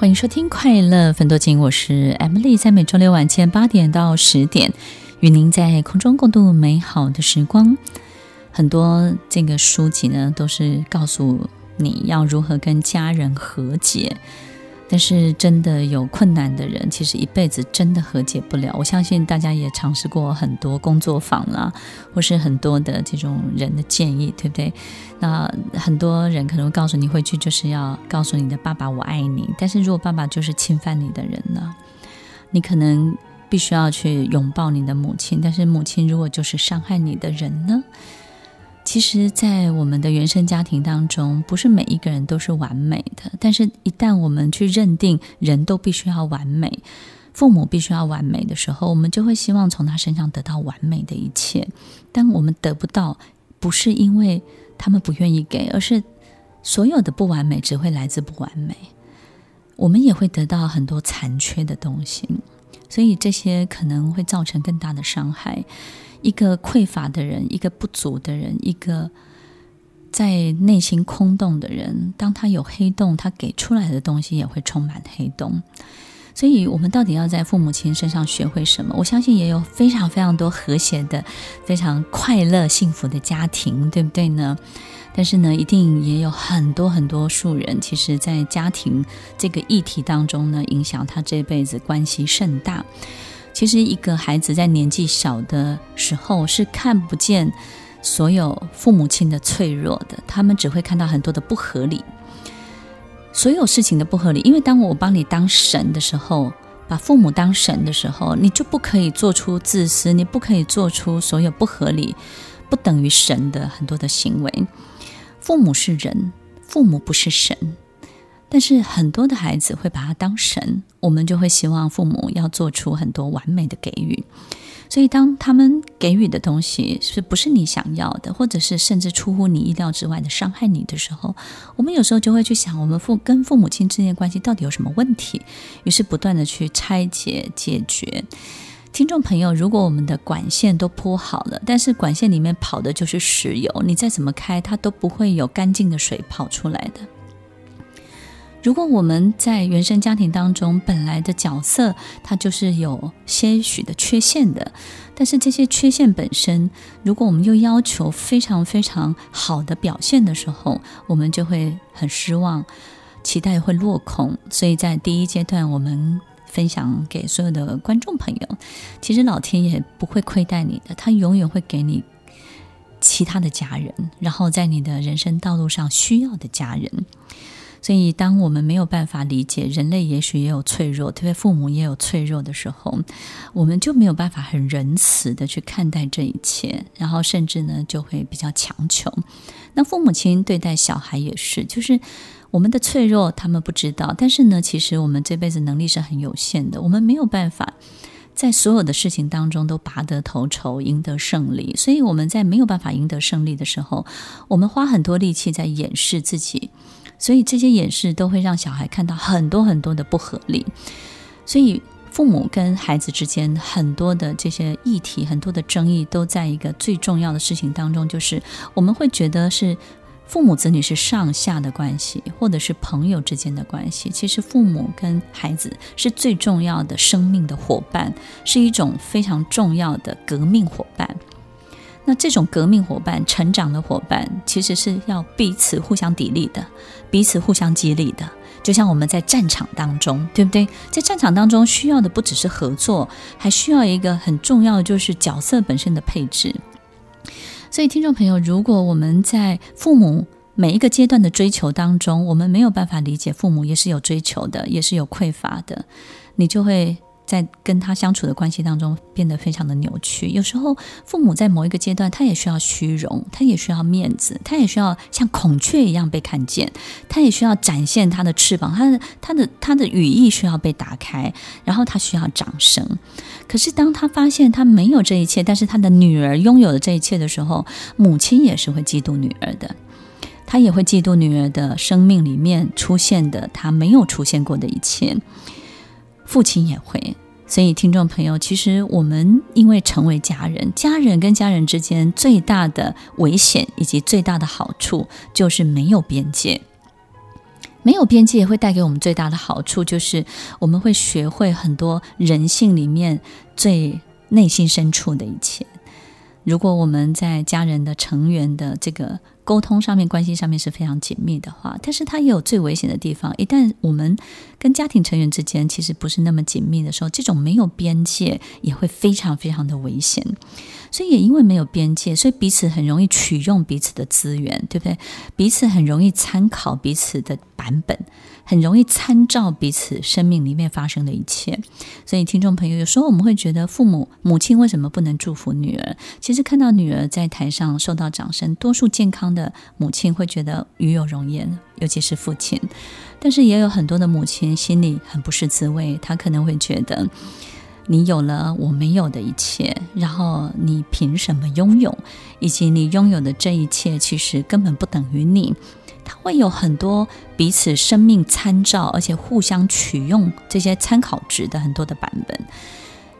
欢迎收听《快乐粉多金》，我是 Emily，在每周六晚间八点到十点，与您在空中共度美好的时光。很多这个书籍呢，都是告诉你要如何跟家人和解。但是真的有困难的人，其实一辈子真的和解不了。我相信大家也尝试过很多工作坊啦，或是很多的这种人的建议，对不对？那很多人可能会告诉你，回去就是要告诉你的爸爸我爱你。但是如果爸爸就是侵犯你的人呢，你可能必须要去拥抱你的母亲。但是母亲如果就是伤害你的人呢？其实，在我们的原生家庭当中，不是每一个人都是完美的。但是，一旦我们去认定人都必须要完美，父母必须要完美的时候，我们就会希望从他身上得到完美的一切。当我们得不到，不是因为他们不愿意给，而是所有的不完美只会来自不完美。我们也会得到很多残缺的东西，所以这些可能会造成更大的伤害。一个匮乏的人，一个不足的人，一个在内心空洞的人，当他有黑洞，他给出来的东西也会充满黑洞。所以，我们到底要在父母亲身上学会什么？我相信也有非常非常多和谐的、非常快乐、幸福的家庭，对不对呢？但是呢，一定也有很多很多数人，其实在家庭这个议题当中呢，影响他这辈子关系甚大。其实，一个孩子在年纪小的时候是看不见所有父母亲的脆弱的，他们只会看到很多的不合理，所有事情的不合理。因为当我帮你当神的时候，把父母当神的时候，你就不可以做出自私，你不可以做出所有不合理、不等于神的很多的行为。父母是人，父母不是神。但是很多的孩子会把他当神，我们就会希望父母要做出很多完美的给予。所以当他们给予的东西是不是你想要的，或者是甚至出乎你意料之外的伤害你的时候，我们有时候就会去想，我们父跟父母亲之间关系到底有什么问题？于是不断的去拆解解决。听众朋友，如果我们的管线都铺好了，但是管线里面跑的就是石油，你再怎么开，它都不会有干净的水跑出来的。如果我们在原生家庭当中本来的角色，它就是有些许的缺陷的，但是这些缺陷本身，如果我们又要求非常非常好的表现的时候，我们就会很失望，期待会落空。所以在第一阶段，我们分享给所有的观众朋友，其实老天爷不会亏待你的，他永远会给你其他的家人，然后在你的人生道路上需要的家人。所以，当我们没有办法理解人类也许也有脆弱，特别父母也有脆弱的时候，我们就没有办法很仁慈的去看待这一切，然后甚至呢就会比较强求。那父母亲对待小孩也是，就是我们的脆弱他们不知道，但是呢，其实我们这辈子能力是很有限的，我们没有办法在所有的事情当中都拔得头筹、赢得胜利。所以我们在没有办法赢得胜利的时候，我们花很多力气在掩饰自己。所以这些掩饰都会让小孩看到很多很多的不合理，所以父母跟孩子之间很多的这些议题、很多的争议，都在一个最重要的事情当中，就是我们会觉得是父母子女是上下的关系，或者是朋友之间的关系。其实父母跟孩子是最重要的生命的伙伴，是一种非常重要的革命伙伴。那这种革命伙伴、成长的伙伴，其实是要彼此互相砥砺的，彼此互相激励的。就像我们在战场当中，对不对？在战场当中，需要的不只是合作，还需要一个很重要的，就是角色本身的配置。所以，听众朋友，如果我们在父母每一个阶段的追求当中，我们没有办法理解父母也是有追求的，也是有匮乏的，你就会。在跟他相处的关系当中，变得非常的扭曲。有时候，父母在某一个阶段，他也需要虚荣，他也需要面子，他也需要像孔雀一样被看见，他也需要展现他的翅膀，他的他的他的羽翼需要被打开，然后他需要掌声。可是，当他发现他没有这一切，但是他的女儿拥有了这一切的时候，母亲也是会嫉妒女儿的，他也会嫉妒女儿的生命里面出现的他没有出现过的一切。父亲也会，所以听众朋友，其实我们因为成为家人，家人跟家人之间最大的危险以及最大的好处就是没有边界。没有边界会带给我们最大的好处，就是我们会学会很多人性里面最内心深处的一切。如果我们在家人的成员的这个沟通上面、关系上面是非常紧密的话，但是它也有最危险的地方。一旦我们跟家庭成员之间其实不是那么紧密的时候，这种没有边界也会非常非常的危险。所以也因为没有边界，所以彼此很容易取用彼此的资源，对不对？彼此很容易参考彼此的版本，很容易参照彼此生命里面发生的一切。所以听众朋友，有时候我们会觉得父母母亲为什么不能祝福女儿？其实看到女儿在台上受到掌声，多数健康的母亲会觉得与有荣焉，尤其是父亲。但是也有很多的母亲心里很不是滋味，她可能会觉得。你有了我没有的一切，然后你凭什么拥有？以及你拥有的这一切，其实根本不等于你。它会有很多彼此生命参照，而且互相取用这些参考值的很多的版本。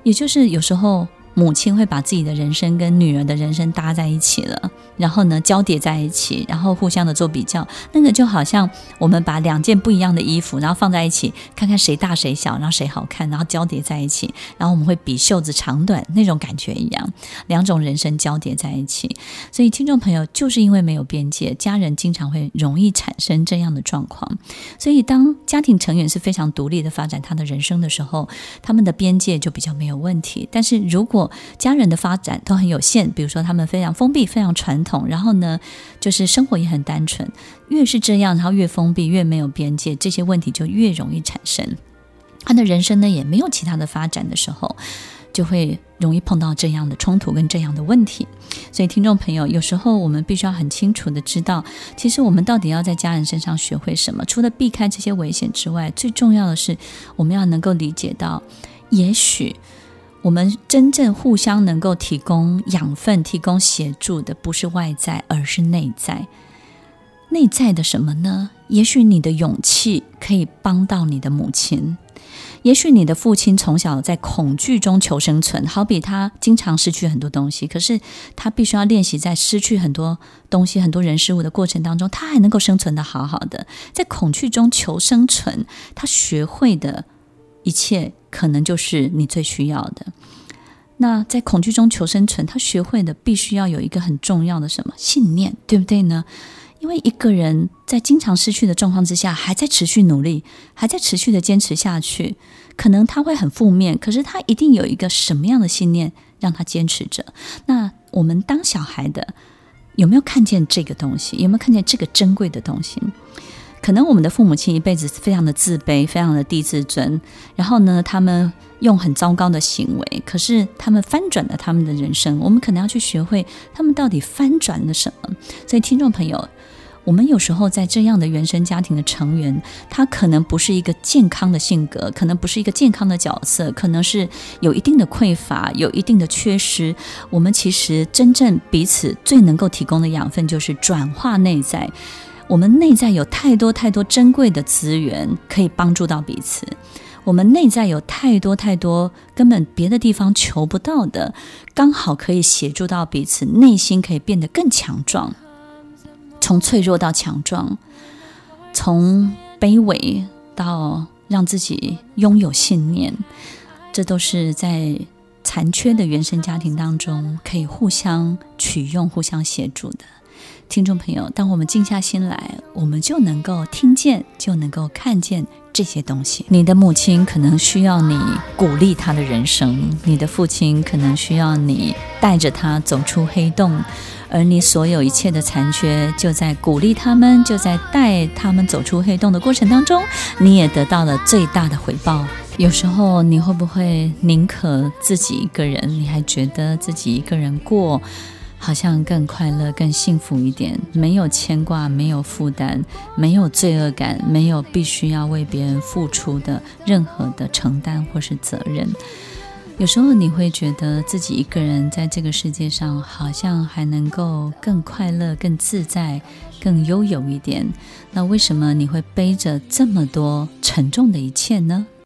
也就是有时候。母亲会把自己的人生跟女儿的人生搭在一起了，然后呢，交叠在一起，然后互相的做比较。那个就好像我们把两件不一样的衣服，然后放在一起，看看谁大谁小，然后谁好看，然后交叠在一起，然后我们会比袖子长短那种感觉一样，两种人生交叠在一起。所以听众朋友，就是因为没有边界，家人经常会容易产生这样的状况。所以当家庭成员是非常独立的发展他的人生的时候，他们的边界就比较没有问题。但是如果家人的发展都很有限，比如说他们非常封闭、非常传统，然后呢，就是生活也很单纯。越是这样，然后越封闭、越没有边界，这些问题就越容易产生。他的人生呢，也没有其他的发展的时候，就会容易碰到这样的冲突跟这样的问题。所以，听众朋友，有时候我们必须要很清楚的知道，其实我们到底要在家人身上学会什么？除了避开这些危险之外，最重要的是我们要能够理解到，也许。我们真正互相能够提供养分、提供协助的，不是外在，而是内在。内在的什么呢？也许你的勇气可以帮到你的母亲。也许你的父亲从小在恐惧中求生存，好比他经常失去很多东西，可是他必须要练习在失去很多东西、很多人事物的过程当中，他还能够生存得好好的。在恐惧中求生存，他学会的。一切可能就是你最需要的。那在恐惧中求生存，他学会的必须要有一个很重要的什么信念，对不对呢？因为一个人在经常失去的状况之下，还在持续努力，还在持续的坚持下去，可能他会很负面，可是他一定有一个什么样的信念让他坚持着。那我们当小孩的有没有看见这个东西？有没有看见这个珍贵的东西？可能我们的父母亲一辈子非常的自卑，非常的低自尊，然后呢，他们用很糟糕的行为，可是他们翻转了他们的人生。我们可能要去学会他们到底翻转了什么。所以，听众朋友，我们有时候在这样的原生家庭的成员，他可能不是一个健康的性格，可能不是一个健康的角色，可能是有一定的匮乏，有一定的缺失。我们其实真正彼此最能够提供的养分，就是转化内在。我们内在有太多太多珍贵的资源可以帮助到彼此，我们内在有太多太多根本别的地方求不到的，刚好可以协助到彼此，内心可以变得更强壮，从脆弱到强壮，从卑微到让自己拥有信念，这都是在残缺的原生家庭当中可以互相取用、互相协助的。听众朋友，当我们静下心来，我们就能够听见，就能够看见这些东西。你的母亲可能需要你鼓励她的人生，你的父亲可能需要你带着他走出黑洞，而你所有一切的残缺，就在鼓励他们，就在带他们走出黑洞的过程当中，你也得到了最大的回报。有时候，你会不会宁可自己一个人，你还觉得自己一个人过？好像更快乐、更幸福一点，没有牵挂，没有负担，没有罪恶感，没有必须要为别人付出的任何的承担或是责任。有时候你会觉得自己一个人在这个世界上，好像还能够更快乐、更自在、更悠游一点。那为什么你会背着这么多沉重的一切呢？